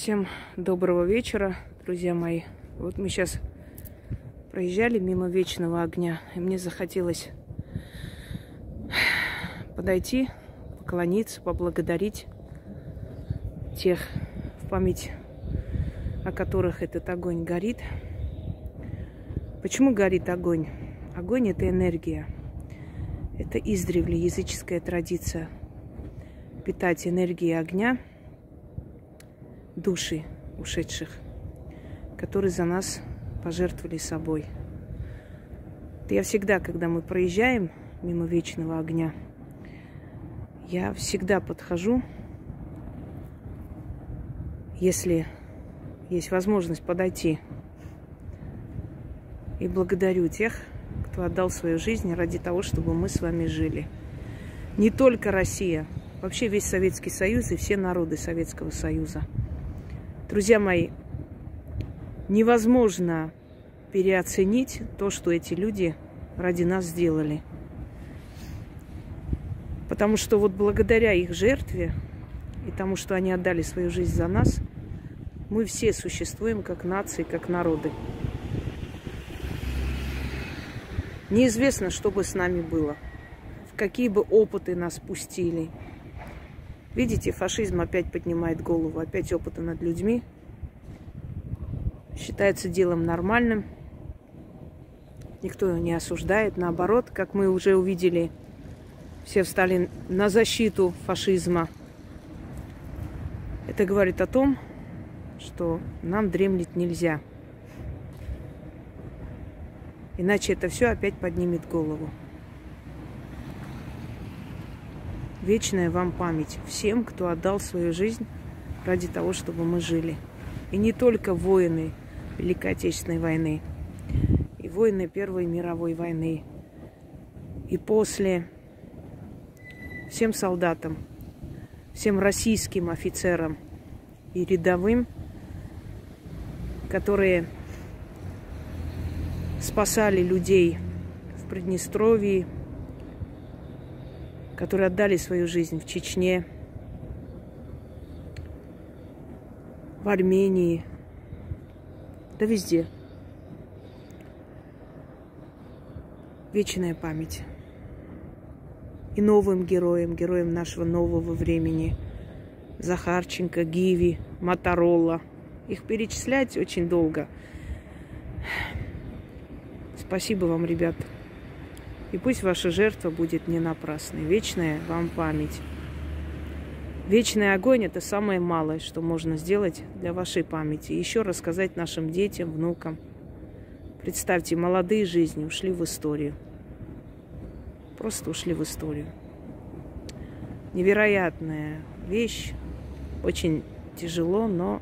Всем доброго вечера, друзья мои. Вот мы сейчас проезжали мимо вечного огня, и мне захотелось подойти, поклониться, поблагодарить тех, в память о которых этот огонь горит. Почему горит огонь? Огонь – это энергия. Это издревле языческая традиция питать энергией огня – души ушедших, которые за нас пожертвовали собой. Я всегда, когда мы проезжаем мимо вечного огня, я всегда подхожу, если есть возможность подойти, и благодарю тех, кто отдал свою жизнь ради того, чтобы мы с вами жили. Не только Россия, вообще весь Советский Союз и все народы Советского Союза – Друзья мои, невозможно переоценить то, что эти люди ради нас сделали. Потому что вот благодаря их жертве и тому, что они отдали свою жизнь за нас, мы все существуем как нации, как народы. Неизвестно, что бы с нами было, в какие бы опыты нас пустили – Видите, фашизм опять поднимает голову, опять опыты над людьми. Считается делом нормальным. Никто не осуждает. Наоборот, как мы уже увидели, все встали на защиту фашизма. Это говорит о том, что нам дремлить нельзя. Иначе это все опять поднимет голову. Вечная вам память всем, кто отдал свою жизнь ради того, чтобы мы жили. И не только воины Великой Отечественной войны, и воины Первой мировой войны, и после всем солдатам, всем российским офицерам и рядовым, которые спасали людей в Приднестровье, которые отдали свою жизнь в Чечне, в Армении, да везде. Вечная память. И новым героям, героям нашего нового времени. Захарченко, Гиви, Моторола. Их перечислять очень долго. Спасибо вам, ребята. И пусть ваша жертва будет не напрасной. Вечная вам память. Вечный огонь – это самое малое, что можно сделать для вашей памяти. Еще рассказать нашим детям, внукам. Представьте, молодые жизни ушли в историю. Просто ушли в историю. Невероятная вещь. Очень тяжело, но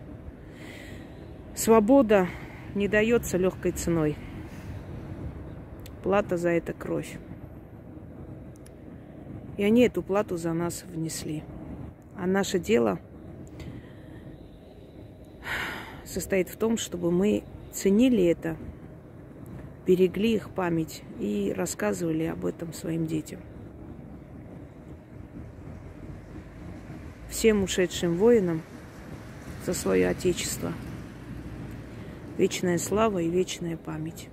свобода не дается легкой ценой. Плата за это кровь. И они эту плату за нас внесли. А наше дело состоит в том, чтобы мы ценили это, берегли их память и рассказывали об этом своим детям. Всем ушедшим воинам за свое Отечество вечная слава и вечная память.